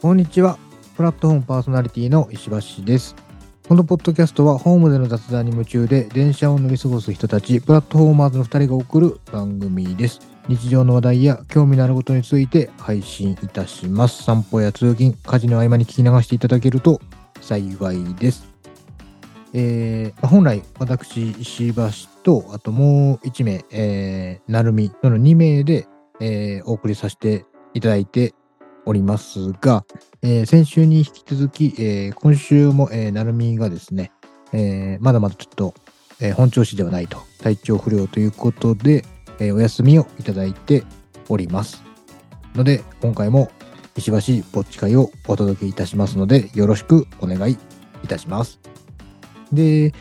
こんにちは。プラットフォームパーソナリティの石橋です。このポッドキャストはホームでの雑談に夢中で電車を乗り過ごす人たち、プラットフォーマーズの2人が送る番組です。日常の話題や興味のあることについて配信いたします。散歩や通勤、家事の合間に聞き流していただけると幸いです。えー本来、私、石橋と、あともう1名、えー、なるみの2名で、えーお送りさせていただいておりますが、えー先週に引き続き、えー今週も、えーなるみがですね、えーまだまだちょっと、えー本調子ではないと、体調不良ということで、えーお休みをいただいております。ので、今回も石橋ぼっち会をお届けいたしますので、よろしくお願いいたします。で、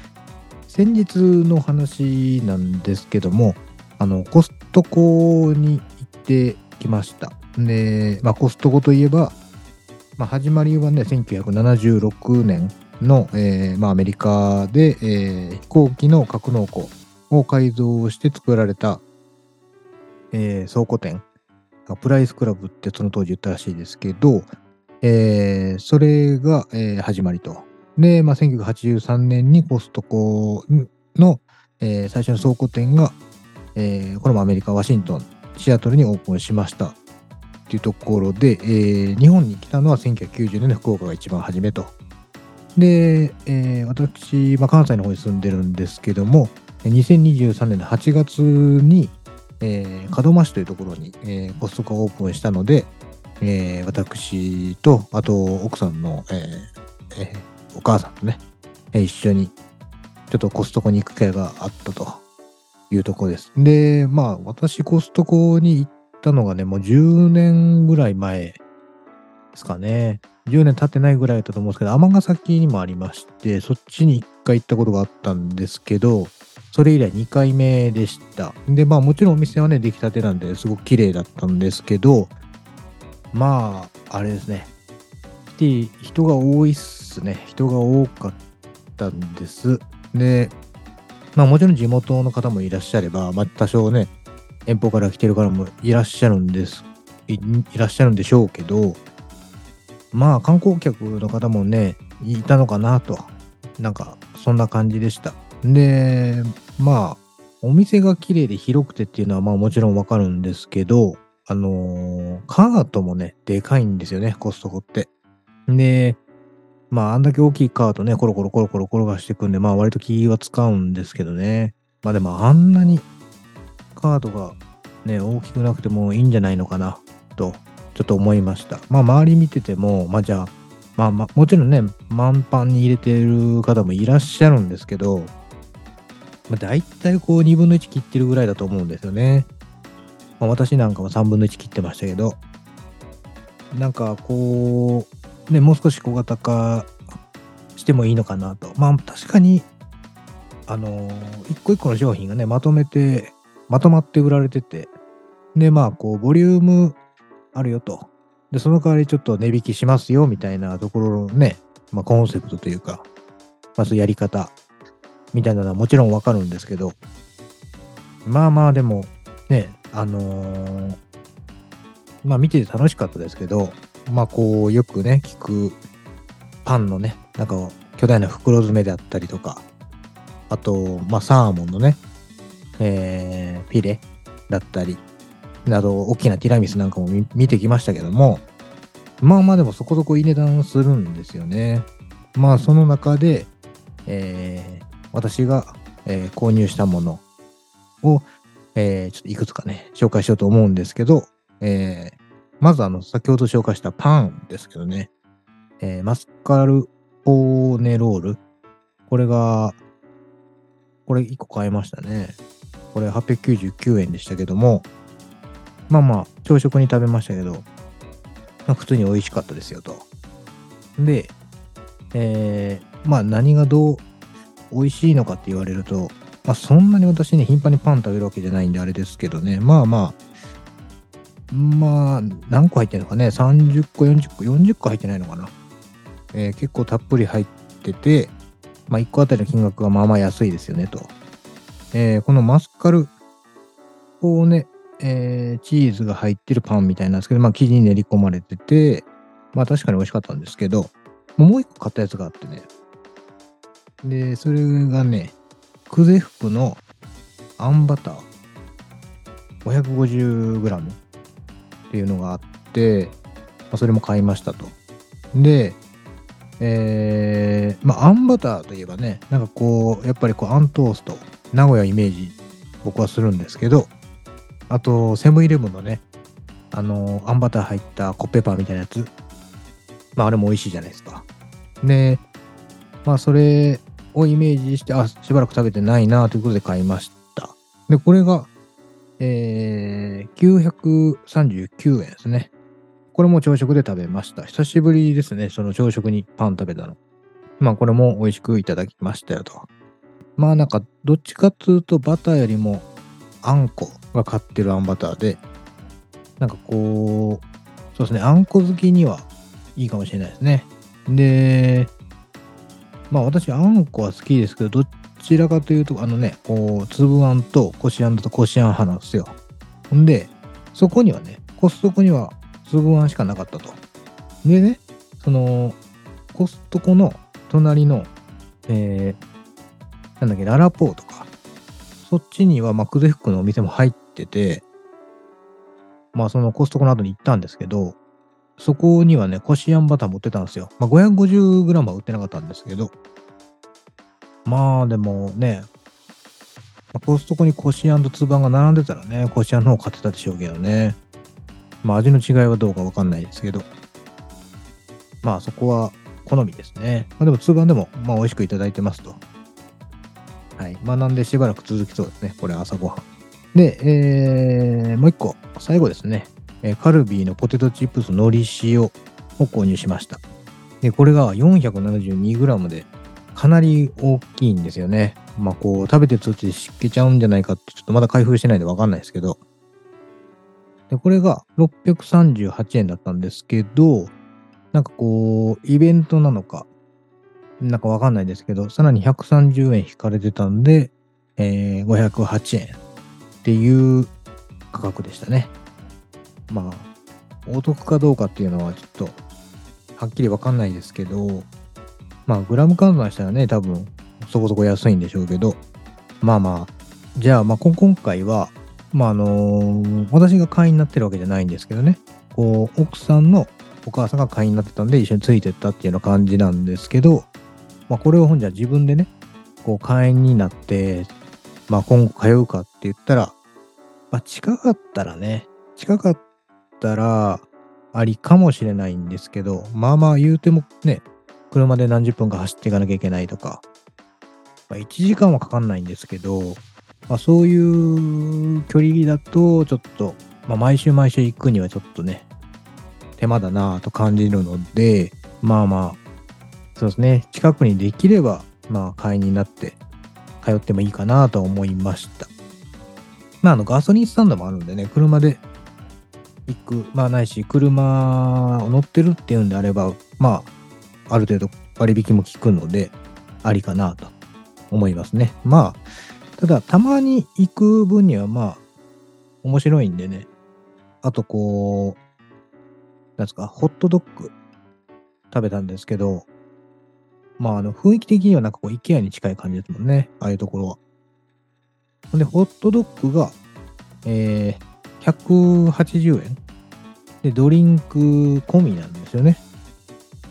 先日の話なんですけども、あの、コストコに行ってきました。で、まあ、コストコといえば、まあ、始まりはね、1976年の、えーまあ、アメリカで、えー飛行機の格納庫を改造して作られた、えー倉庫店、プライスクラブってその当時言ったらしいですけど、えーそれが、えー始まりと。で、まあ、1983年にコストコの、えー最初の倉庫店が、えーこれもアメリカ・ワシントン、シアトルにオープンしました。っていうところで、えー日本に来たのは1990年の福岡が一番初めと。で、えー私、まあ、関西の方に住んでるんですけども、2023年の8月に、えー門真市というところに、えーコストコがオープンしたので、えー私と、あと奥さんの、えーえーお母さんとね、えー一緒にちょっとコストコに行く機会があったというところです。で、まあ私コストコに行ったのがね、もう10年ぐらい前ですかね。10年経ってないぐらいだったと思うんですけど、尼崎にもありまして、そっちに1回行ったことがあったんですけど、それ以来2回目でした。で、まあもちろんお店はね、出来たてなんですごく綺麗だったんですけど、まあ、あれですね。で人が多いっすね。人が多かったんです。で、まあもちろん地元の方もいらっしゃれば、まあ多少ね、遠方から来てる方もいらっしゃるんです。いらっしゃるんでしょうけど、まあ観光客の方もね、いたのかなと。なんか、そんな感じでした。で、まあ、お店が綺麗で広くてっていうのはまあもちろんわかるんですけど、あのーカートもね、でかいんですよね、コストコって。で、まあ、あんだけ大きいカートね、コロコロコロコロ転がしていくんで、まあ、割と気は使うんですけどね。まあ、でも、あんなにカートがね、大きくなくてもいいんじゃないのかな、と、ちょっと思いました。まあ、周り見てても、まあ、じゃあ、まあ、まあ、もちろんね、満帆に入れてる方もいらっしゃるんですけど、まあ、大体こう、2分の1切ってるぐらいだと思うんですよね。まあ、私なんかも3分の1切ってましたけど、なんかこう、ね、もう少し小型化してもいいのかなと。まあ確かに、あのー一個一個の商品がね、まとめて、まとまって売られてて、で、まあこう、ボリュームあるよと。で、その代わりちょっと値引きしますよ、みたいなところのね、まあコンセプトというか、まあやり方、みたいなのはもちろんわかるんですけど、まあまあでも、ね、あのーまあ見てて楽しかったですけど、まあこうよくね、聞くパンのね、なんか巨大な袋詰めであったりとか、あと、まあサーモンのね、えー、フィレだったり、など大きなティラミスなんかも見てきましたけども、まあまあでもそこそこいい値段するんですよね。まあその中で、えー私が、えー購入したものを、えーちょっといくつかね、紹介しようと思うんですけど、えーまずあの、先ほど紹介したパンですけどね、えーマスカルポーネロール。これが、これ1個買いましたね。これ899円でしたけども、まあまあ、朝食に食べましたけど、まあ、普通に美味しかったですよと。で、えーまあ何がどう美味しいのかって言われると、まあそんなに私ね、頻繁にパン食べるわけじゃないんであれですけどね、まあまあ、まあ、何個入ってるのかね、30個、40個、40個入ってないのかな。えー結構たっぷり入ってて、まあ1個あたりの金額がまあまあ安いですよねと。えーこのマスカルをね、えーチーズが入ってるパンみたいなんですけど、まあ生地に練り込まれてて、まあ確かに美味しかったんですけど、もう一個買ったやつがあってね。で、それがね、クゼ服のあんバター 550g っていうのがあって、まあ、それも買いましたと。で、えー、まあ、あんバターといえばね、なんかこう、やっぱりこう、あんトースト、名古屋イメージ、僕はするんですけど、あと、セブンイレブンのね、あのあんバター入ったコッペパンみたいなやつ、まあ、あれも美味しいじゃないですか。で、まあ、それをイメージして、あ、しばらく食べてないなということで買いました。で、これが、えー、939円ですね。これも朝食で食べました。久しぶりですね。その朝食にパン食べたの。まあこれも美味しくいただきましたよと。まあなんかどっちかっていうとバターよりもあんこが買ってるあんバターで、なんかこう、そうですね、あんこ好きにはいいかもしれないですね。で、まあ私あんこは好きですけど、どちらかというと、あのね、こう、粒あんとこしあんだとこしあん派なんですよ。ほんで、そこにはね、コストコには粒あんしかなかったと。でね、その、コストコの隣の、えー、なんだっけ、ララポーとか、そっちには、まあ、クゼフックのお店も入ってて、まあ、そのコストコの後に行ったんですけど、そこにはね、こしあんバター持ってたんですよ。まあ、550g は売ってなかったんですけど、まあ、でもね、まあコストコにこしあんと粒あんが並んでたらね、こしあんの方買ってたでしょうけどね。まあ味の違いはどうかわかんないですけど。まあそこは好みですね。まあでも粒あんでもまあ美味しくいただいてますと。はい。まあなんでしばらく続きそうですね。これ朝ごはん。で、えー、もう一個、最後ですね。えーカルビーのポテトチップスのり塩を購入しました。で、これが 472g でかなり大きいんですよね。まあこう食べてる途中で湿気ちゃうんじゃないかってちょっとまだ開封してないんでわかんないですけど。で、これが638円だったんですけど、なんかこう、イベントなのか、なんかわかんないですけど、さらに130円引かれてたんで、えー、508円っていう価格でしたね。まあ、お得かどうかっていうのはちょっと、はっきりわかんないですけど、まあ、グラム換算したらね、多分、そこそこ安いんでしょうけど、まあまあ、じゃあ、まあ、今回は、まあ、あのー私が会員になってるわけじゃないんですけどね、こう、奥さんのお母さんが会員になってたんで、一緒についてったっていうような感じなんですけど、まあ、これを本じゃ自分でね、こう、会員になって、まあ、今後通うかって言ったら、まあ、近かったらね、近かったら、ありかもしれないんですけど、まあまあ言うてもね、車で何十分か走っていかなきゃいけないとか、まあ、1時間はかかんないんですけど、まあ、そういう距離だと、ちょっと、まあ、毎週毎週行くにはちょっとね、手間だなぁと感じるので、まあまあ、そうですね、近くにできれば、まあ、会員になって通ってもいいかなと思いました。まあ、あの、ガソリンスタンドもあるんでね、車で行く、まあ、ないし、車を乗ってるっていうんであれば、まあ、ある程度割引も効くので、ありかなと思いますね。まあ、ただ、たまに行く分には、まあ、面白いんでね。あと、こう、なんですか、ホットドッグ食べたんですけど、まあ、あの、雰囲気的にはなんかこう、イケアに近い感じですもんね。ああいうところは。で、ホットドッグが、えー、180円。で、ドリンク込みなんですよね。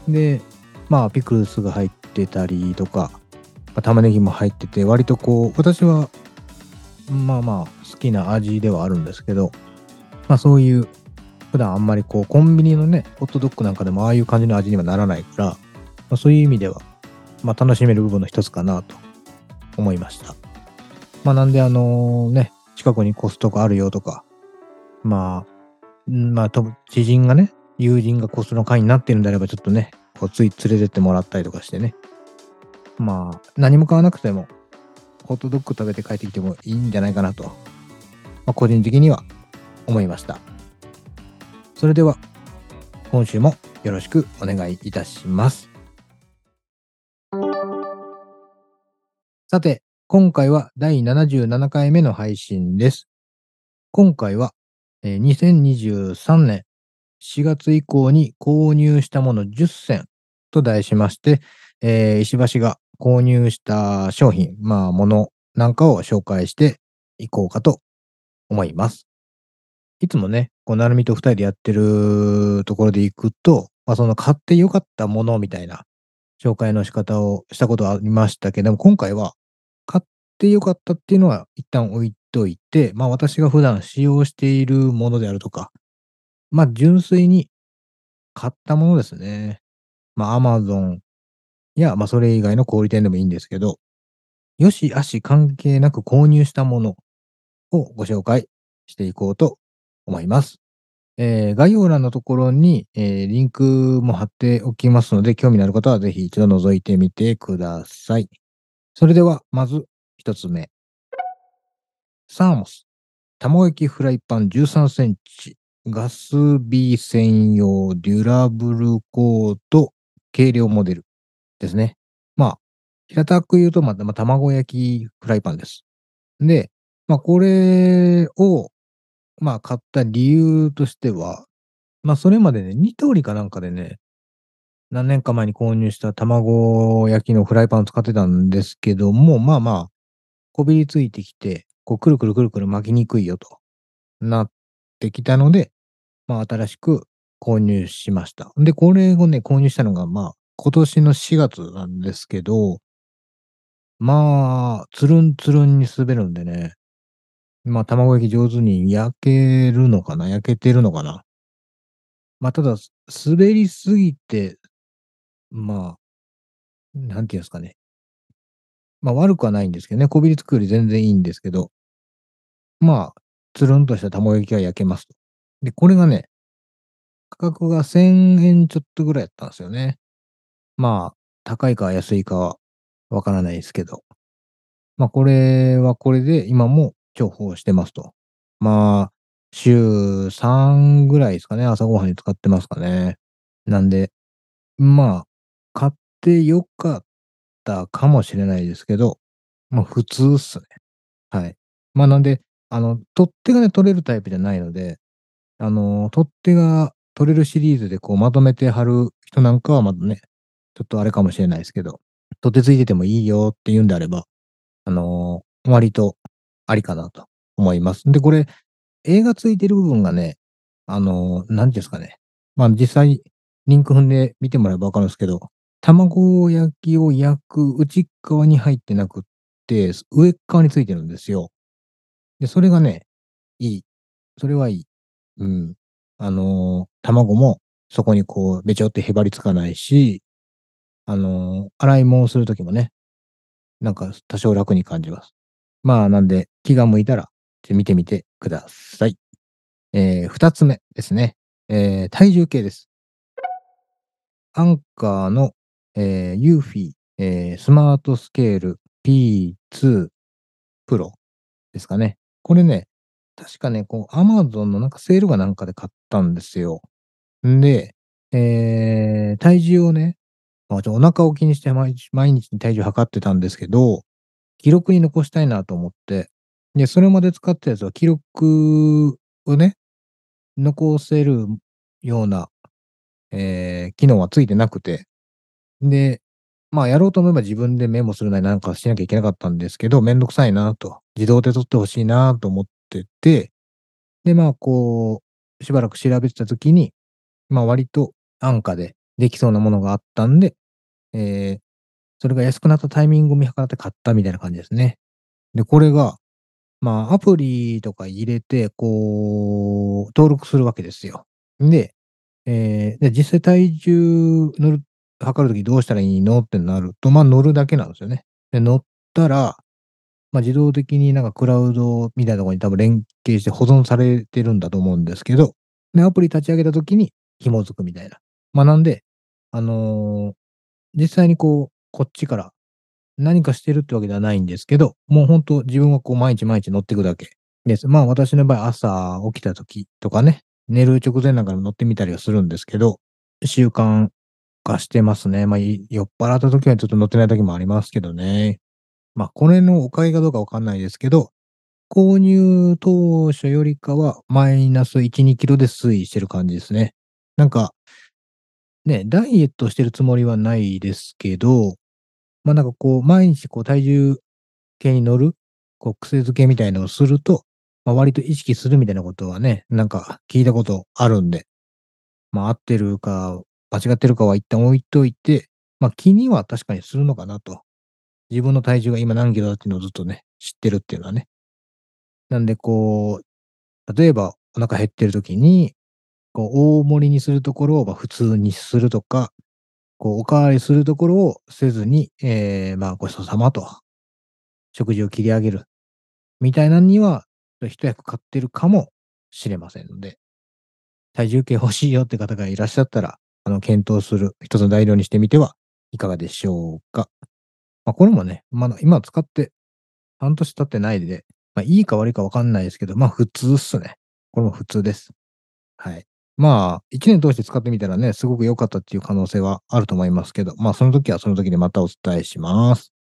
で、まあ、ピクルスが入ってたりとか、まあ、玉ねぎも入ってて、割とこう、私は、まあまあ、好きな味ではあるんですけど、まあそういう、普段あんまりこう、コンビニのね、ホットドッグなんかでもああいう感じの味にはならないから、まあ、そういう意味では、まあ楽しめる部分の一つかなと思いました。まあなんであのね、近くにコストコあるよとか、まあ、まあ、知人がね、友人がコストの会になってるんであれば、ちょっとね、こうつい連れてってもらったりとかしてね。まあ、何も買わなくても、ホットドッグ食べて帰ってきてもいいんじゃないかなと、まあ、個人的には思いました。それでは、今週もよろしくお願いいたします。さて、今回は第77回目の配信です。今回は、えー2023年4月以降に購入したもの10選と題しまして、えー石橋が購入した商品、まあ、ものなんかを紹介していこうかと思います。いつもね、こう、なるみと二人でやってるところで行くと、まあ、その買ってよかったものみたいな紹介の仕方をしたことはありましたけども、今回は買ってよかったっていうのは一旦置いといて、まあ私が普段使用しているものであるとか、まあ純粋に買ったものですね。まあ Amazon や、まあそれ以外の小売店でもいいんですけど、よしあし関係なく購入したものをご紹介していこうと思います。えー概要欄のところに、えーリンクも貼っておきますので、興味のある方はぜひ一度覗いてみてください。それでは、まず一つ目。サーモス。卵焼きフライパン13センチ。ガス火専用デュラブルコート軽量モデルですね。まあ、平たく言うと、まあ卵焼きフライパンです。で、まあ、これを、まあ、買った理由としては、まあ、それまでね、ニトリかなんかでね、何年か前に購入した卵焼きのフライパンを使ってたんですけども、まあまあ、こびりついてきて、こう、くるくるくるくる巻きにくいよとなってきたので、まあ、新しく購入しました。で、これをね、購入したのが、まあ、今年の4月なんですけど、まあ、つるんつるんに滑るんでね、まあ、卵焼き上手に焼けるのかな？焼けてるのかな？まあ、ただ、滑りすぎて、まあ、なんていうんですかね。まあ、悪くはないんですけどね、こびりつくより全然いいんですけど、まあ、つるんとした卵焼きは焼けますと。で、これがね、価格が1000円ちょっとぐらいやったんですよね。まあ、高いか安いかはわからないですけど。まあ、これはこれで今も重宝してますと。まあ、週3ぐらいですかね、朝ごはんに使ってますかね。なんで、まあ、買ってよかったかもしれないですけど、まあ、普通っすね。はい。まあ、なんで、あの、取っ手がね、取れるタイプじゃないので、あの、取っ手が取れるシリーズでこうまとめて貼る人なんかはまだね、ちょっとあれかもしれないですけど、取っ手ついててもいいよって言うんであれば、あの、割とありかなと思います。で、これ、映画ついてる部分がね、あの、なんですかね。まあ、実際、リンク踏んで見てもらえばわかるんですけど、卵焼きを焼く内側に入ってなくって、上側についてるんですよ。で、それがね、いい。それはいい。うん。あの、卵もそこにこう、べちょってへばりつかないし、あの、洗い物するときもね、なんか多少楽に感じます。まあ、なんで、気が向いたら、見てみてください。えー、二つ目ですね。えー、体重計です。アンカーの、えー、ユーフィー、えー、スマートスケール P2 プロですかね。これね、確かね、こう、アマゾンのなんかセールがなんかで買ったんですよ。んで、えー、体重をね、まあ、ちょお腹を気にして毎日毎日体重測ってたんですけど、記録に残したいなと思って、で、それまで使ったやつは記録をね、残せるような、えー機能はついてなくて、で、まあ、やろうと思えば自分でメモするなりなんかしなきゃいけなかったんですけど、めんどくさいなと、自動で取ってほしいなと思ってて、で、まあ、こう、しばらく調べてた時に、まあ、割と安価でできそうなものがあったんで、えーそれが安くなったタイミングを見計らって買ったみたいな感じですね。で、これが、まあ、アプリとか入れて、こう、登録するわけですよ。で、えーで、実際体重乗る、測るときどうしたらいいのってなると、まあ乗るだけなんですよね。で、乗ったら、まあ自動的になんかクラウドみたいなところに多分連携して保存されてるんだと思うんですけど、で、アプリ立ち上げたときに紐づくみたいな。まあなんで、あのー実際にこう、こっちから何かしてるってわけではないんですけど、もう本当自分はこう毎日毎日乗っていくだけです。まあ私の場合朝起きた時とかね、寝る直前なんかに乗ってみたりはするんですけど、習慣化してますね。まあ酔っ払った時はちょっと乗ってない時もありますけどね。まあこれのおかげかどうかわかんないですけど、購入当初よりかはマイナス1、2キロで推移してる感じですね。なんか、ね、ダイエットしてるつもりはないですけど、まあ、なんかこう、毎日こう体重計に乗る、こう癖づけみたいのをすると、まあ、割と意識するみたいなことはね、なんか聞いたことあるんで、まあ、合ってるか間違ってるかは一旦置いといて、まあ、気には確かにするのかなと。自分の体重が今何キロだっていうのをずっとね、知ってるっていうのはね。なんでこう、例えばお腹減ってる時に、こう大盛りにするところを、ま、普通にするとか、こうお代わりするところをせずに、ええ、まあ、ごちそうさまと。食事を切り上げる、みたいなんには、一役買ってるかもしれませんので。体重計欲しいよって方がいらっしゃったら、あの、検討する一つの材料にしてみてはいかがでしょうか。まあ、これもね、まだ今使って半年経ってないで、まあ、いいか悪いか分かんないですけど、まあ、普通っすね。これも普通です。はい。まあ、1年通して使ってみたらね、すごく良かったっていう可能性はあると思いますけど、まあ、その時はその時でまたお伝えします。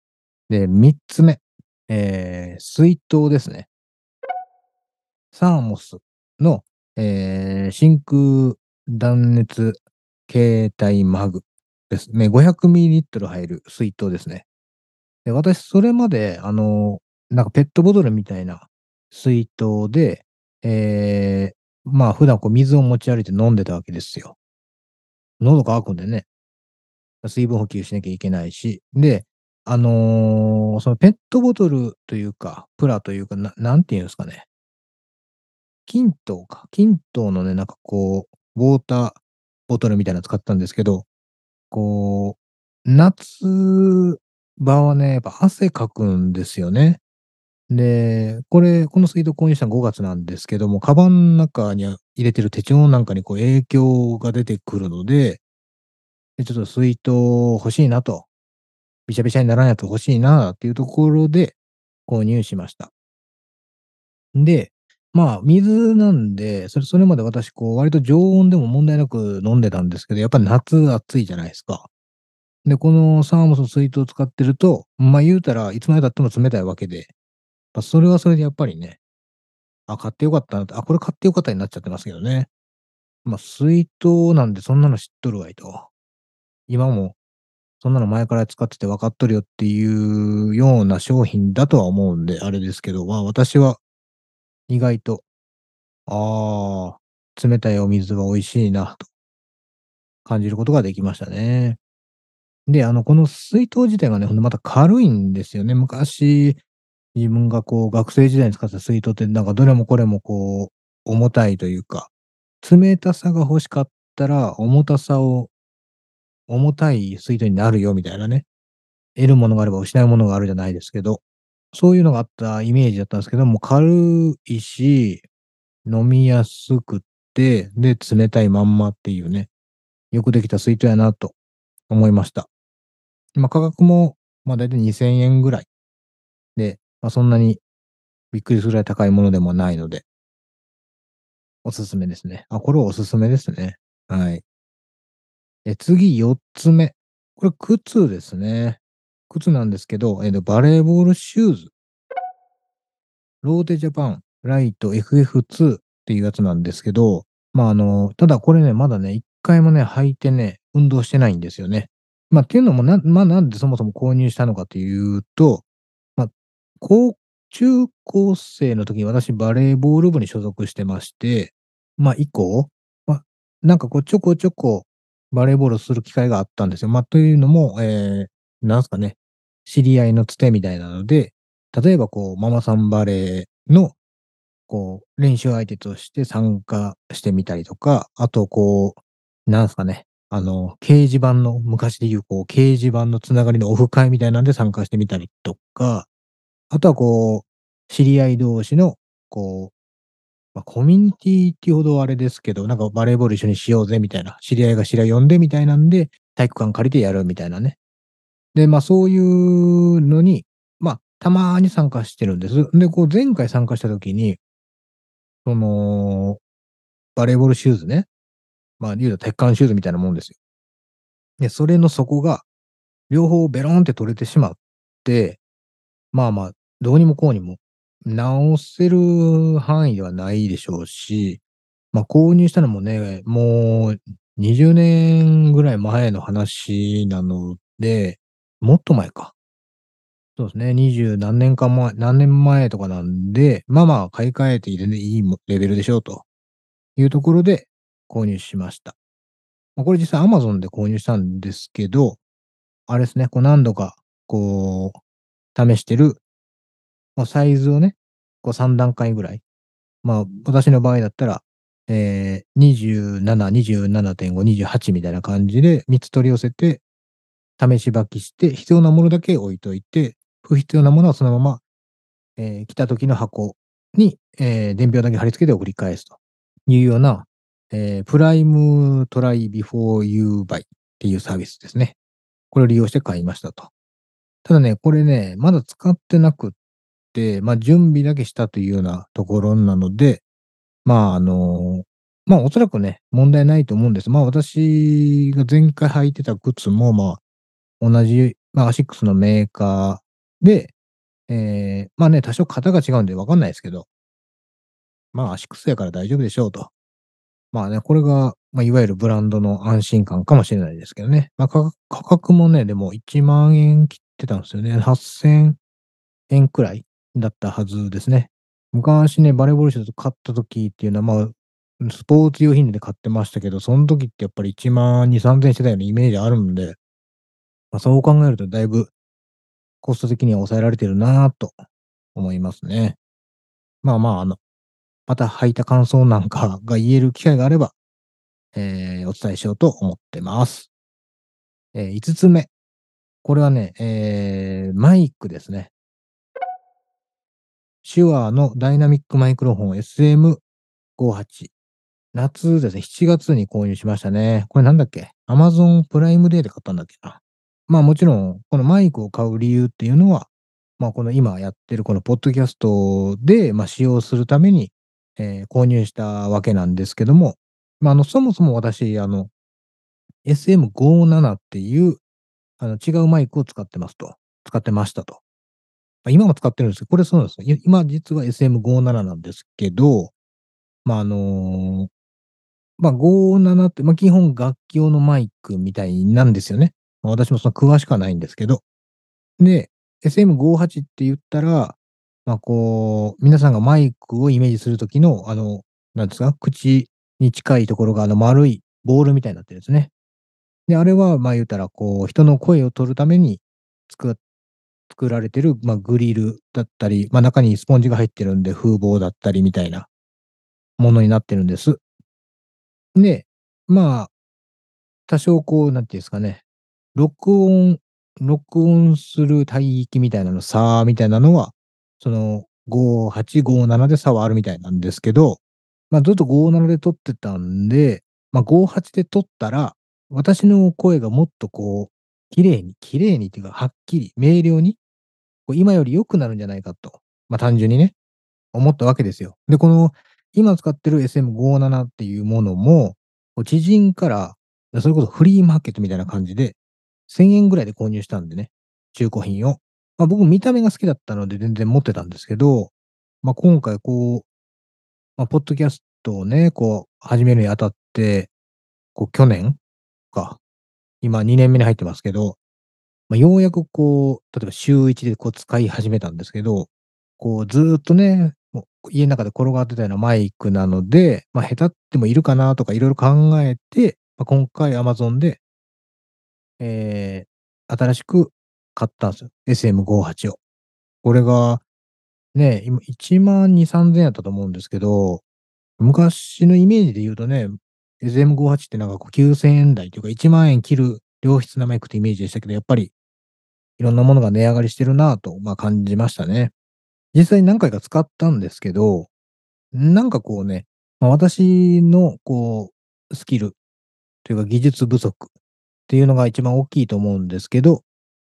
で、3つ目、ええ、水筒ですね。サーモスの、ええ、真空断熱携帯マグですね。500ml 入る水筒ですね。で、私それまで、あの、なんかペットボトルみたいな水筒で、ええ、まあ、普段こう水を持ち歩いて飲んでたわけですよ。喉渇くんでね。水分補給しなきゃいけないし、で、あの、そのペットボトルというか、プラというか、な何て言うんですかね。キントーか、キントーのね、なんかこう、ウォーターボトルみたいなの使ったんですけど、こう、夏場はね、やっぱ汗かくんですよね。で、これ、この水筒購入したの5月なんですけども、カバンの中に、入れてる手帳なんかにこう影響が出てくるので、で、ちょっと水筒欲しいなと。びしゃびしゃにならんやつ欲しいなっていうところで購入しました。で、まあ、水なんで、それそれまで私こう割と常温でも問題なく飲んでたんですけど、やっぱ夏暑いじゃないですか。で、このサーモスの水筒を使ってると、まあ、言うたらいつまで経っても冷たいわけで、ま、それはそれでやっぱりね、あ、買って良かったなと、あ、これ買って良かったになっちゃってますけどね。まあ、水筒なんでそんなの知っとるわいと。今もそんなの前から使ってて分かっとるよっていうような商品だとは思うんで、あれですけど、まあ、私は意外と、ああ、冷たいお水は美味しいなと感じることができましたね。で、あの、この水筒自体がね、ほんでまた軽いんですよね。昔、自分がこう学生時代に使ってた水筒ってなんかどれもこれもこう重たいというか、冷たさが欲しかったら重たさを重たい水筒になるよみたいなね。得るものがあれば失うものがあるじゃないですけど、そういうのがあったイメージだったんですけども、軽いし、飲みやすくて、で、冷たいまんまっていうね、よくできた水筒やなと思いました。ま、価格も、ま、だいたい2000円ぐらい。で、ま、そんなにびっくりするぐらい高いものでもないので。お勧めですね。あ、これはお勧めですね。はい。え、次4つ目。これ靴ですね。靴なんですけど、えっと、バレーボールシューズ。ローテジャパンライト FF2 っていうやつなんですけど、ま、ああの、ただこれね、まだね、1回もね、履いてね、運動してないんですよね。まあ、っていうのも、なんま、なんでそもそも購入したのかというと、こう中高生の時に私バレーボール部に所属してまして、まあ、以降、まあ、なんかこうちょこちょこバレーボールする機会があったんですよ。まあ、というのも、ええ、なんすかね、知り合いのつてみたいなので、例えばこうママさんバレーの、こう練習相手として参加してみたりとか、あとこう、なんすかね、あの、掲示板の昔で言うこう掲示板の繋がりのオフ会みたいなんで参加してみたりとか、あとはこう、知り合い同士の、こう、まあ、コミュニティっていうほどあれですけど、なんかバレーボール一緒にしようぜみたいな、知り合いが知り合い呼んでみたいなんで、体育館借りてやるみたいなね。で、まあ、そういうのに、まあ、たまに参加してるんです。で、こう前回参加した時にその、バレーボールシューズね、まあ、言うたら鉄管シューズみたいなもんですよ。で、それの底が両方ベロンって取れてしまって、まあまあ、どうにもこうにも直せる範囲ではないでしょうし、まあ、購入したのもね、もう20年ぐらい前の話なので、もっと前か。そうですね、20何年か前何年前とかなんで、まあまあ買い替えて全然いいレベルでしょうというところで購入しました。ま、これ実際 Amazon で購入したんですけど、あれですね、こう何度かこう試してる、ま、サイズをね、こう3段階ぐらい、まあ、私の場合だったら、ええ、27、27.5、28みたいな感じで3つ取り寄せて、試し履きして、必要なものだけ置いといて、不必要なものはそのまま、ええ、来た時の箱に、ええ、伝票だけ貼り付けて送り返すというような、ええ、プライム Try Before You Buy っていうサービスですね。これを利用して買いましたと。ただね、これね、まだ使ってなくって、ま、準備だけしたというようなところなので、まあ、あの、まあ、おそらくね、問題ないと思うんです。まあ、私が前回履いてた靴も、まあ、同じ、まあ、アシックスのメーカーで、ええ、まあね、多少型が違うんで分かんないですけどまあ、アシックスやから大丈夫でしょうと。まあね、これが、まあ、いわゆるブランドの安心感かもしれないですけどね。ま、か価格もね、でも1万円切ってたんですよね。8000円くらいだったはずですね。昔ね、バレーボールシューズ買った時っていうのは、まあ、スポーツ用品で買ってましたけど、そん時ってやっぱり1万2000、3000円してたようなイメージあるんで、まあ、そう考えるとだいぶコスト的には抑えられてるなぁと思いますね。まあまあ、あの、また履いた感想なんかが言える機会があれば、ええ、お伝えしようと思ってます。ええ、5つ目。これはね、ええ、マイクですね。手話のダイナミックマイクロフォン SM58。夏ですね、7月に購入しましたね。これなんだっけ、Amazon プライムデーで買ったんだっけな。まあ、もちろん、このマイクを買う理由っていうのは、まあ、この今やってるこのポッドキャストで、まあ、使用するために、ええ、購入したわけなんですけども、ま、あの、そもそも私、あの、SM57 っていう、あの、違うマイクを使ってますと。使ってましたと。ま、今も使ってるんですけど、これそうなんですよ。今実は SM57 なんですけど、ま、ああの、まあ、57って、ま、基本楽器用のマイクみたいなんですよね。ま、私もそんな詳しくはないんですけど。で、SM58 って言ったら、まあ、こう、皆さんがマイクをイメージする時の、あの、なんですか、口に近いところが、あの、丸いボールみたいになってるんですね。で、あれは、ま、言うたら、こう、人の声を取るためにつく作られてる、ま、グリルだったり、ま、中にスポンジが入ってるんで、風防だったりみたいなものになってるんです。で、まあ、多少こう、なんて言うんですかね、録音録音する帯域みたいなの差みたいなのは、その、58、57で差はあるみたいなんですけど、まあ、ずっと57で撮ってたんで、まあ、58で撮ったら、私の声がもっとこう、綺麗に綺麗にっていうか、はっきり明瞭に、今より良くなるんじゃないかと、まあ、単純にね、思ったわけですよ。で、この、今使ってる SM57 っていうものも、知人から、それこそフリーマーケットみたいな感じで、1000円ぐらいで購入したんでね、中古品を。まあ、僕見た目が好きだったので全然持ってたんですけど、まあ、今回こう、まあ、ポッドキャストをね、こう始めるにあたって、こう去年か、今2年目に入ってますけど、ま、ようやくこう、例えば週1でこう使い始めたんですけど、こうずっとね、もう家ん中で転がってたようなマイクなので、ま、へたってもいるかなとか色々考えて、ま、今回 Amazon でええ、新しく買ったんですよ、SM58 を。これが、ね、今12000、3000やったと思うんですけど、昔のイメージで言うとね、SM58 ってなんかこう9000円台というか1万円切る良質なマイクってイメージでしたけど、やっぱり、いろんなものが値上がりしてるなぁと、ま、感じましたね。実際何回か使ったんですけど、なんかこうね、ま、私のこう、スキルというか技術不足っていうのが一番大きいと思うんですけど、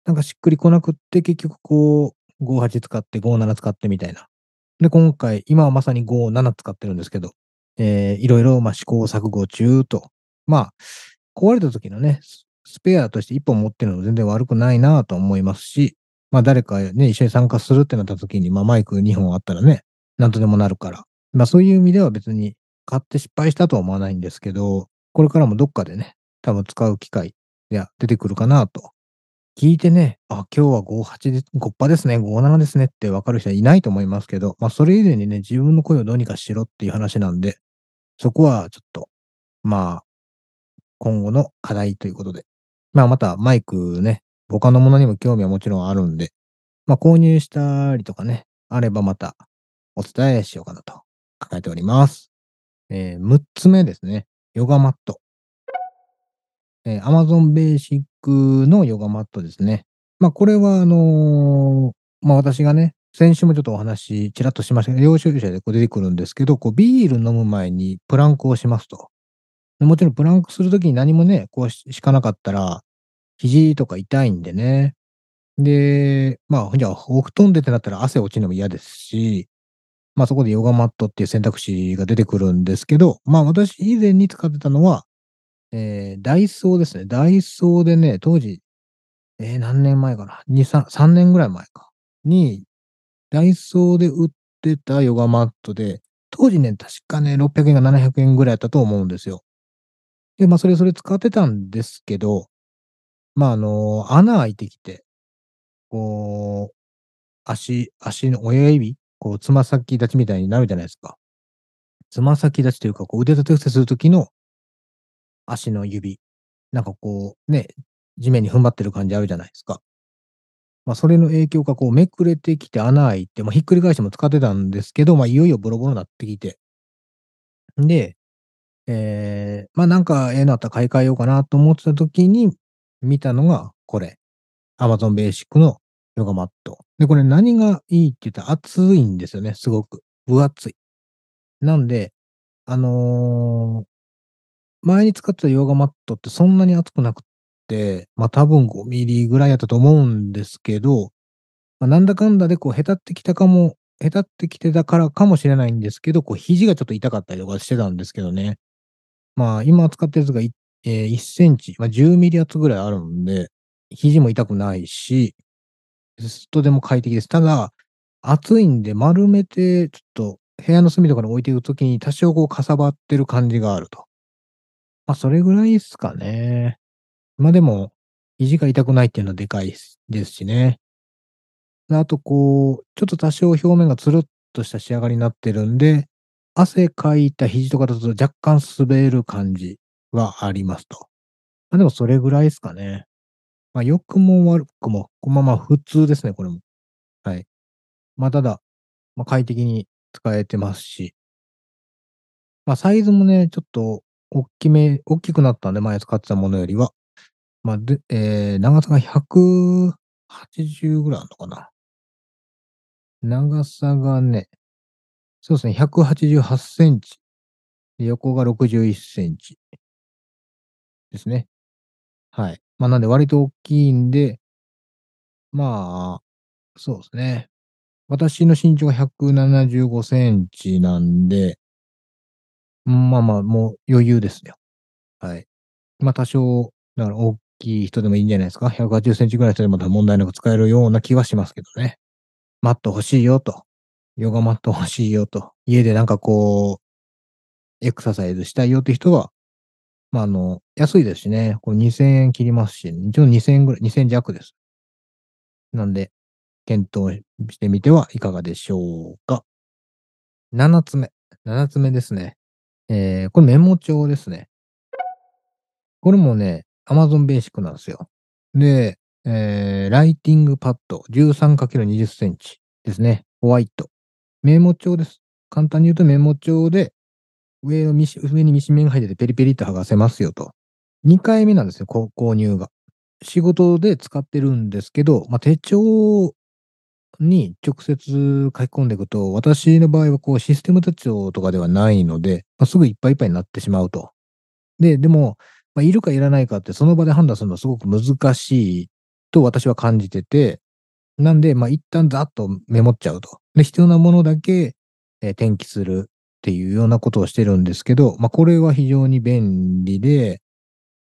なんかしっくりこなくって、結局こう、58使って57使ってみたいな。で、今回、今はまさに57使ってるんですけど、ええ、色々、ま、試行錯誤中と。まあ、壊れた時のね、スペアとして1本持ってるの全然悪くないなと思いますし、ま、誰かね、一緒に参加するってなった時に、ま、マイク2本あったらね、なんとでもなるから。ま、そういう意味では別に買って失敗したとは思わないんですけど、これからもどっかでね、多分使う機会や出てくるかなと。聞いてね、あ、今日は58で、5パですね、57ですねって分かる人はいないと思いますけど、まあそれ以前にね、自分の声をどうにかしろっていう話なんで、そこはちょっと、まあ、今後の課題ということで。まあまたマイクね、他のものにも興味はもちろんあるんで、まあ購入したりとかね、あればまたお伝えしようかなと考えております。えー、6つ目ですね。ヨガマット。えー、Amazon Basic のヨガマットですね。まあ、これは、あのー、まあ、私がね、先週もちょっとお話、ちらっとしましたけど、領収書でこう出てくるんですけど、こう、ビール飲む前にプランクをしますと。もちろん、プランクするときに何もね、こうしかなかったら、肘とか痛いんでね。で、まあ、じゃあ、お布団でってなったら汗落ちるのも嫌ですし、まあそこでヨガマットっていう選択肢が出てくるんですけど、まあ私以前に使ってたのは、えー、ダイソーですね。ダイソーでね、当時、えー、何年前かな ?2、3、3年ぐらい前か。に、ダイソーで売ってたヨガマットで、当時ね、確かね、600円か700円ぐらいだったと思うんですよ。で、まあそれそれ使ってたんですけど、まああの、穴開いてきて、こう、足、足の親指こう、つま先立ちみたいになるじゃないですか。つま先立ちというか、こう、腕立て伏せするときの足の指。なんかこう、ね、地面に踏ん張ってる感じあるじゃないですか。まあ、それの影響がこう、めくれてきて穴開いて、まあ、ひっくり返しても使ってたんですけど、まあ、いよいよボロボロになってきて。で、えー、まあ、なんか、ええのあったら買い替えようかなと思ってた時に見たのがこれ。Amazon Basic のヨガマット。で、これ何がいいって言ったら熱いんですよね、すごく。分厚い。なんで、あのー、前に使ってたヨガマットってそんなに熱くなく、まあ多分5ミリぐらいやったと思うんですけど、まあ、なんだかんだでこう、へたってきたかも、へたってきてたからかもしれないんですけど、こう、肘がちょっと痛かったりとかしてたんですけどね。まあ、今使ってるやつが、えー、1センチ、まあ、10ミリ厚ぐらいあるんで、肘も痛くないし、とても快適です。ただ、暑いんで丸めて、ちょっと部屋の隅とかに置いていくときに多少こうかさばってる感じがあると。まあ、それぐらいですかね。まあでも、肘が痛くないっていうのはでかいですしね。あとこう、ちょっと多少表面がつるっとした仕上がりになってるんで、汗かいた肘とかだと若干滑る感じはありますと。まあでもそれぐらいですかね。まあ、良くも悪くも、まあまあ普通ですね、これも。はい。まあ、ただ、まあ、快適に使えてますし。まあ、サイズもね、ちょっと大きめ、大きくなったんで、前使ってたものよりは。まあ、で、えー、長さが180ぐらいあるのかな？長さがね、そうですね、188センチ。横が61センチ。ですね。はい。まあ、なんで割と大きいんで、まあ、そうですね。私の身長が175センチなんで、まあまあ、もう余裕ですよ。はい。まあ多少、だから大きい人でもいいんじゃないですか？180センチぐらいの人でも問題なく使えるような気はしますけどね。マット欲しいよと。ヨガマット欲しいよと。家でなんかこう、エクササイズしたいよって人は、まあ、あの、安いですしね。これ2000円切りますし、一応2000円ぐらい、2000弱です。なんで、検討してみてはいかがでしょうか。7つ目。7つ目ですね。えー、これメモ帳ですね。これもね、Amazon ベーシックなんですよ。で、えー、ライティングパッド 13×20 センチですね。ホワイト。メモ帳です。簡単に言うとメモ帳で、上を上にミシン目が入っててペリペリって剥がせますよと。2回目なんですよ、購入が。仕事で使ってるんですけど、まあ、手帳に直接書き込んでいくと、私の場合はこうシステム手帳とかではないので、まあ、すぐいっぱいいっぱいになってしまうと。で、でも、まあ、いるかいらないかってその場で判断するのはすごく難しいと私は感じてて、なんで、まあ、一旦ざっとメモっちゃうと。で、必要なものだけ、えー、転記するっていうようなことをしてるんですけど、まあ、これは非常に便利で、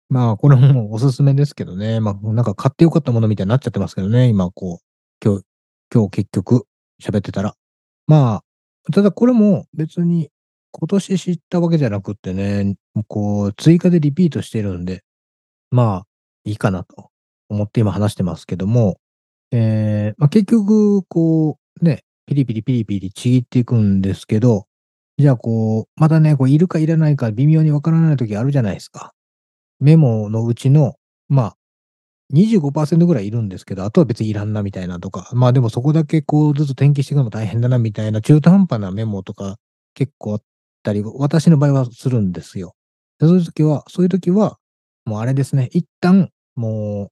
まあ、これもおすすめですけどね。まあ、なんか買ってよかったものみたいになっちゃってますけどね。今、こう、今日、今日結局喋ってたら。まあ、ただこれも別に今年知ったわけじゃなくってね、こう、追加でリピートしてるんで、まあ、いいかなと思って今話してますけども、えー、まあ、結局、こう、ね、ピリピリピリピリちぎっていくんですけど、じゃあこう、またね、こういるかいらないか微妙にわからない時あるじゃないですか。メモのうちの、まあ、25%ぐらいいるんですけど、あとは別にいらんなみたいなとか、まあでもそこだけこうずつ転記していくのも大変だなみたいな中途半端なメモとか結構あったり、私の場合はするんですよ。そういう時は、そういう時は、もうあれですね、一旦もう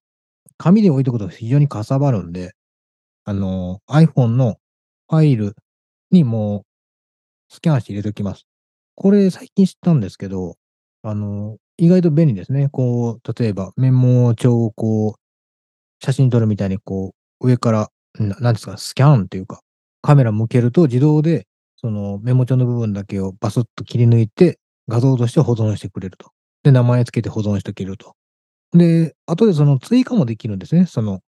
紙で置いとくと非常にかさばるんで、あの、iPhone のファイルにもうスキャンして入れときます。これ最近知ったんですけど、あの、意外と便利ですね。こう、例えばメモ帳をこう、写真撮るみたいにこう、上から、ななんですか、スキャンっていうか、カメラ向けると自動で、そのメモ帳の部分だけをバスッと切り抜いて、画像として保存してくれると。で、名前つけて保存しておけると。で、後でその追加もできるんですね、その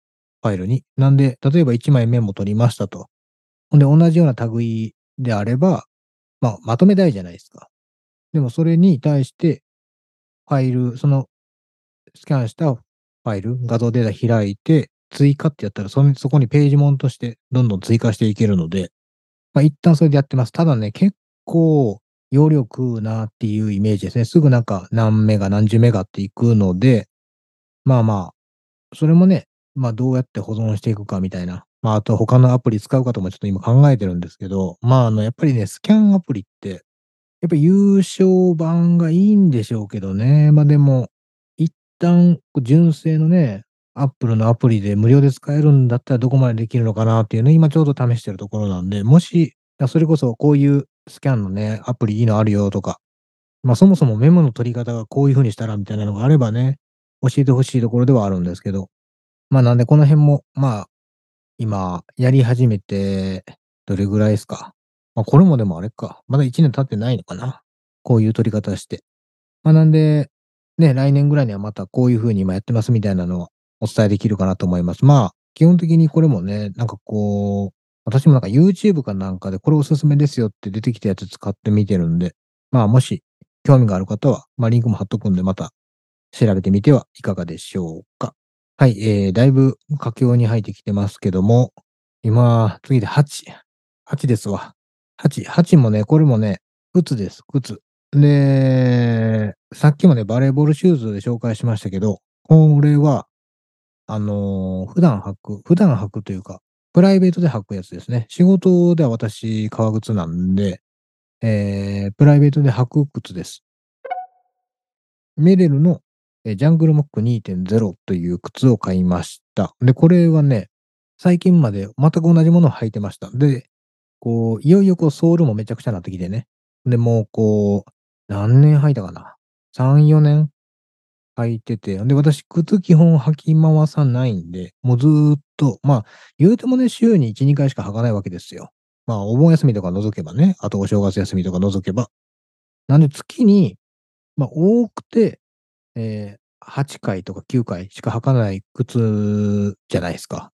ファイルに。なんで、例えば1枚メモ取りましたと。ほんで、同じような類であれば、まあ、まとめたいじゃないですか。でもそれに対して、ファイル、そのスキャンしたファイル、画像データ開いて、追加ってやったら、そそこにページモンとしてどんどん追加していけるので、まあ、一旦それでやってます。ただね、結構容量食うなっていうイメージですね。すぐなんか何メガ、何十メガっていくので、まあまあ、それもね、まあどうやって保存していくかみたいな。まああと他のアプリ使うかともちょっと今考えてるんですけど、まああのやっぱりね、スキャンアプリって、やっぱ優勝版がいいんでしょうけどね。まあでも、一旦純正のね、アップルのアプリで無料で使えるんだったらどこまでできるのかなっていうね、今ちょうど試してるところなんで、もし、それこそこういうスキャンのね、アプリいいのあるよとか、まあそもそもメモの取り方がこういう風にしたらみたいなのがあればね、教えてほしいところではあるんですけど、まあなんでこの辺も、まあ、今やり始めて、どれぐらいですか。まあこれもでもあれか、まだ1年経ってないのかな。こういう取り方して。まあなんで、ね、来年ぐらいにはまたこういう風に今やってますみたいなのをお伝えできるかなと思います。まあ、基本的にこれもね、なんかこう、私もなんか YouTube かなんかでこれおすすめですよって出てきたやつ使ってみてるんで、まあもし興味がある方は、まあリンクも貼っとくんでまた調べてみてはいかがでしょうか。はい、えー、だいぶ佳境に入ってきてますけども、今、次で8。8ですわ。8。8もね、これもね、靴です、靴。で、さっきもね、バレーボールシューズで紹介しましたけど、これは、あのー、普段履く、普段履くというか、プライベートで履くやつですね。仕事では私、革靴なんで、えー、プライベートで履く靴です。メレルのえジャングルモック2.0という靴を買いました。で、これはね、最近まで全く同じものを履いてました。で、こう、いよいよこうソールもめちゃくちゃなってきてね。で、もうこう、何年履いたかな ?3、4年履いてて。で、私、靴基本履き回さないんで、もうずーっと、まあ、言うてもね、週に1、2回しか履かないわけですよ。まあ、お盆休みとか除けばね、あとお正月休みとか除けば。なんで月に、まあ、多くてえー、8回とか9回しか履かない靴じゃないですか。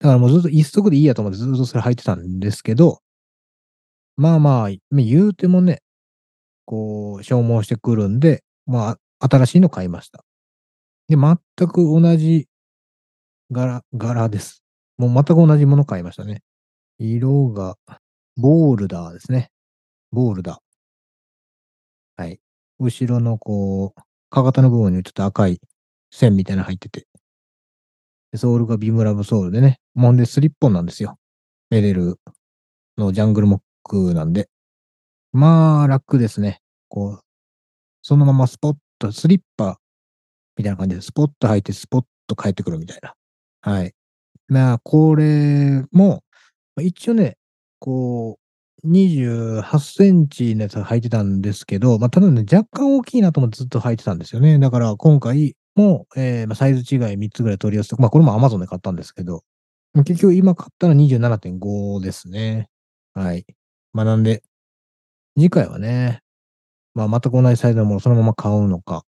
だからもうずっと一足でいいやと思ってずっとそれ履いてたんですけど、まあまあ、言うてもね、こう、消耗してくるんで、まあ、新しいの買いました。で、全く同じ柄、柄です。もう全く同じもの買いましたね。色が、ボールダーですね。ボールダー。はい。後ろのこう、かかとの部分にちょっと赤い線みたいなの入ってて。ソールがビムラブソールでね。もんでスリッポンなんですよ。メレルのジャングルモックなんで。まあ、楽ですね。こう、そのままスポット、スリッパみたいな感じで、スポット履いてスポッと帰ってくるみたいな。はい。まあ、これも、一応ね、こう、28センチのやつ履いてたんですけど、まあ、ただね、若干大きいなと思ってずっと履いてたんですよね。だから今回も、えー、まあ、サイズ違い3つぐらい取り寄せて、まあ、これも Amazon で買ったんですけど、結局今買ったの27.5ですね。はい。まあ、なんで、次回はね、まあ、全く同じサイズのものをそのまま買うのか、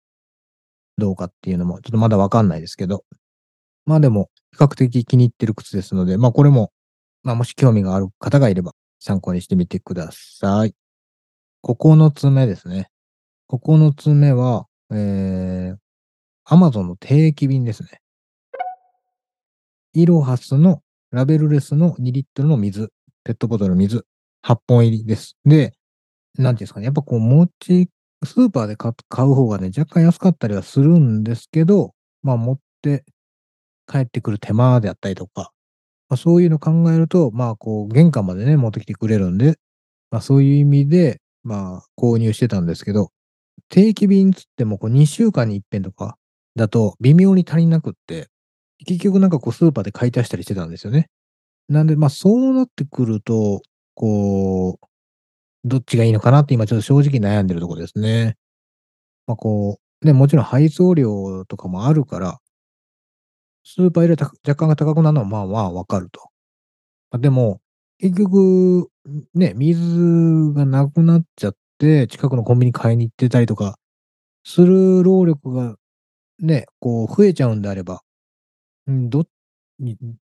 どうかっていうのも、ちょっとまだわかんないですけど、まあでも、比較的気に入ってる靴ですので、まあこれも、まあもし興味がある方がいれば、参考にしてみてください。9つ目ですね。9つ目は、えー、Amazon の定期便ですね。イロハスのラベルレスの2リットルの水、ペットボトルの水、8本入りです。で、なんていうんですかね、やっぱこう、持ち、スーパーで買う方がね、若干安かったりはするんですけど、まあ持って帰ってくる手間であったりとか、まあ、そういうの考えると、まあこう、玄関までね、持ってきてくれるんで、まあそういう意味で、まあ購入してたんですけど、定期便つってもこう2週間に一遍とかだと微妙に足りなくって、結局なんかこうスーパーで買い足したりしてたんですよね。なんで、まあそうなってくると、こう、どっちがいいのかなって今ちょっと正直悩んでるところですね。まあこう、ね、もちろん配送料とかもあるから、スーパーより若干が高くなるのはまあまあわかると。まあ、でも、結局、ね、水がなくなっちゃって、近くのコンビニ買いに行ってたりとか、する労力がね、こう増えちゃうんであれば、ん、ど、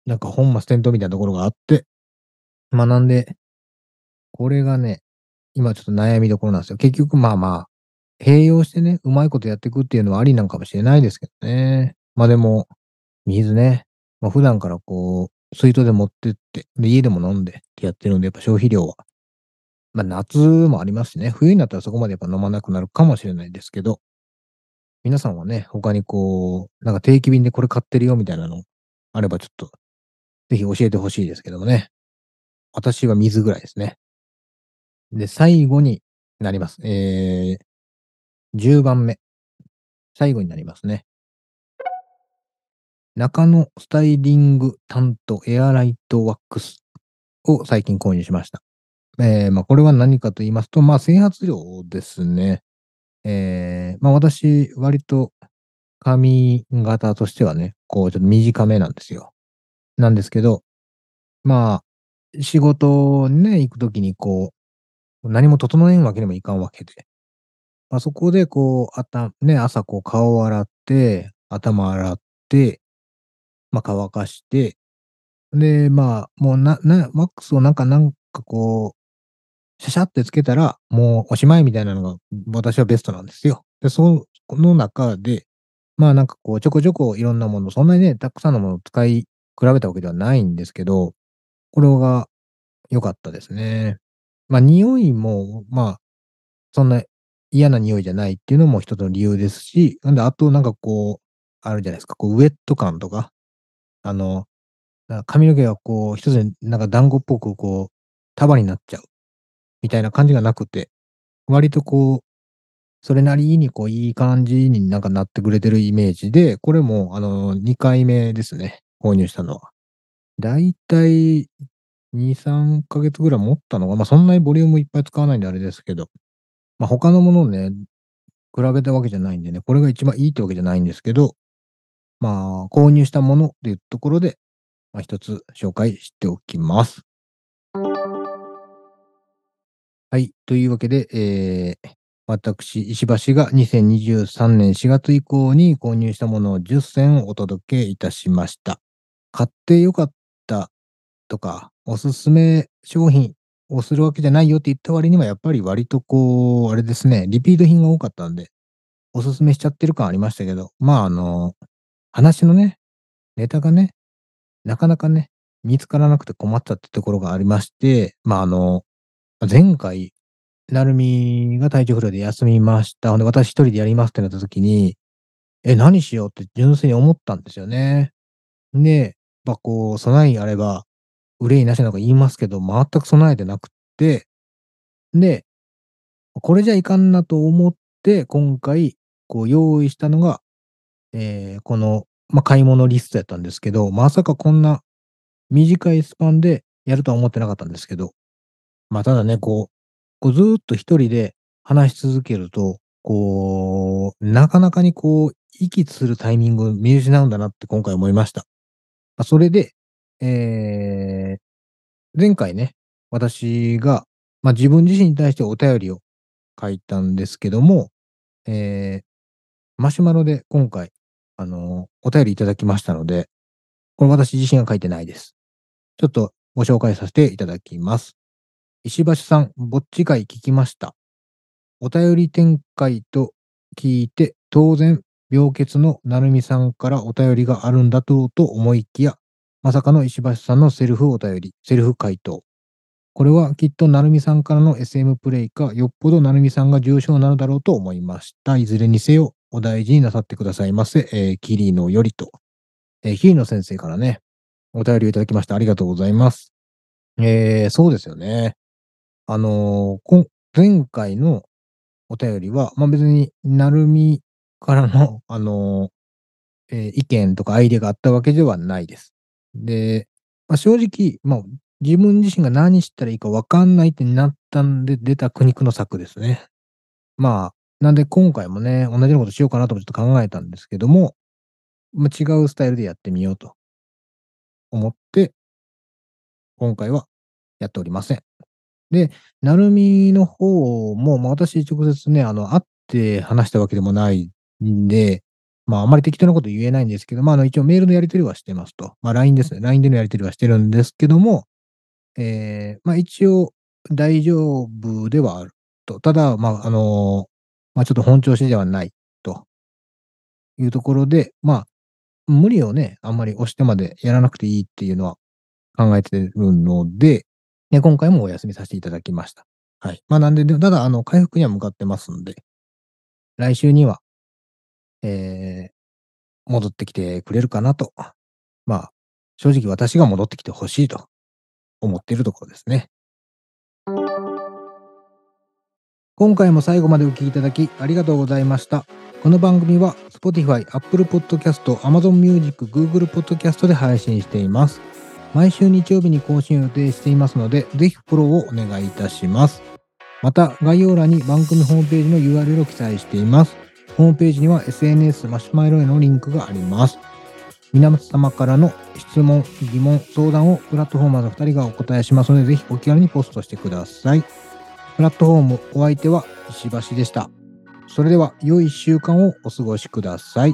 なんか本末転倒みたいなところがあって、まあなんで、これがね、今ちょっと悩みどころなんですよ。結局まあまあ、併用してね、うまいことやっていくっていうのはありなんかもしれないですけどね。まあでも、水ね、まあ普段からこう、水筒で持ってって、で、家でも飲んでってやってるんで、やっぱ消費量は。まあ夏もありますしね、冬になったらそこまでやっぱ飲まなくなるかもしれないですけど、皆さんはね、他にこう、なんか定期便でこれ買ってるよみたいなのあればちょっと、ぜひ教えてほしいですけどもね。私は水ぐらいですね。で、最後になります。えー、10番目。最後になりますね。中野スタイリング担当エアライトワックスを最近購入しました。えー、まあ、これは何かと言いますと、まあ、整髪料ですね。えー、まあ、私、割と髪型としてはね、こう、ちょっと短めなんですよ。なんですけど、まあ、仕事にね、行くときにこう、何も整えんわけにもいかんわけで。まあ、そこでこう、あた、ね、朝こう顔を洗って、頭洗って、まあ、乾かして、で、まあ、もうな、な、ワックスをなんか、なんかこう、シャシャってつけたら、もうおしまいみたいなのが、私はベストなんですよ。で、その中で、まあなんかこう、ちょこちょこいろんなもの、そんなにね、たくさんのものを使い比べたわけではないんですけど、これが良かったですね。まあ匂いも、まあ、そんな嫌な匂いじゃないっていうのも一つの理由ですし、なんであとなんかこう、あるじゃないですか、こうウェット感とか、あの、髪の毛がこう、一つになんか団子っぽくこう、束になっちゃう。みたいな感じがなくて、割とこう、それなりにこう、いい感じになんかなってくれてるイメージで、これもあの、2回目ですね。購入したのは。だいたい2、3ヶ月ぐらい持ったのが、ま、そんなにボリュームいっぱい使わないんであれですけど、ま、他のものをね、比べたわけじゃないんでね、これが一番いいってわけじゃないんですけど、まあ、購入したものっていうところで、ま、一つ紹介しておきます。はい。というわけで、えー、私、石橋が2023年4月以降に購入したものを10選をお届けいたしました。買ってよかったとか、おすすめ商品をするわけじゃないよって言った割には、やっぱり割とこう、あれですね、リピート品が多かったんで、おすすめしちゃってる感ありましたけど、まああの、話のね、ネタがね、なかなかね、見つからなくて困ったってところがありまして、まああの、前回、なるみが体調不良で休みました。ほんで、私一人でやりますってなった時に、え、何しようって純粋に思ったんですよね。で、まあ、こう、備えあれば、憂いなしなのか言いますけど、全く備えてなくって、で、これじゃいかんなと思って、今回、こう用意したのが、えー、この、ま、買い物リストやったんですけど、まさかこんな短いスパンでやるとは思ってなかったんですけど、ま、ただね、こうこうずっと一人で話し続けると、こう、なかなかにこう、息するタイミングを見失うんだなって今回思いました。ま、それで、えー、前回ね、私が、ま、自分自身に対してお便りを書いたんですけども、えー、マシュマロで今回、あの、お便りいただきましたので、これ私自身が書いてないです。ちょっとご紹介させていただきます。石橋さん、ぼっち会聞きました。お便り展開と聞いて、当然、病欠のなるみさんからお便りがあるんだろうと思いきや、まさかの石橋さんのセルフお便り、セルフ回答。これはきっとなるみさんからの SM プレイか、よっぽどなるみさんが重症なのだろうと思いました。いずれにせよ、お大事になさってくださいませ。えー、キリノよりと。えー、キリノ先生からね、お便りをいただきましてありがとうございます。えー、そうですよね。あのーこ前回のお便りは、まあ、別に、なるみからの、あのーえー意見とかアイデアがあったわけではないです。で、まあ、正直、まあ、自分自身が何したらいいか分かんないってなったんで出た苦肉の策ですね。まあ、なんで今回もね、同じようなことしようかなともちょっと考えたんですけども、まあ、違うスタイルでやってみようと思って、今回はやっておりません。で、なるみの方も、まあ、私直接ね、あの、会って話したわけでもないんで、まあ、あまり適当なこと言えないんですけど、まあ、あの、一応メールのやり取りはしてますと。まあ、LINE ですね。LINE でのやり取りはしてるんですけども、えーまあ、一応大丈夫ではあると。ただ、まあ、あのまあ、ちょっと本調子ではないというところで、まあ、無理をね、あんまり押してまでやらなくていいっていうのは考えてるので、ね、今回もお休みさせていただきました。はい。まあ、なんで、でただ、あの、回復には向かってますんで、来週には、えー戻ってきてくれるかなと。まあ、正直私が戻ってきてほしいと思っているところですね。今回も最後までお聞きいただきありがとうございました。この番組は Spotify、Apple Podcast、Amazon Music、Google Podcast で配信しています。毎週日曜日に更新予定していますので、ぜひフォローをお願いいたします。また、概要欄に番組ホームページの URL を記載しています。ホームページには SNS マシュマロへのリンクがあります。皆様からの質問、疑問、相談をプラットフォーマーの2人がお答えしますので、ぜひお気軽にポストしてください。プラットフォームお相手は石橋でした。それでは良い1週間をお過ごしください。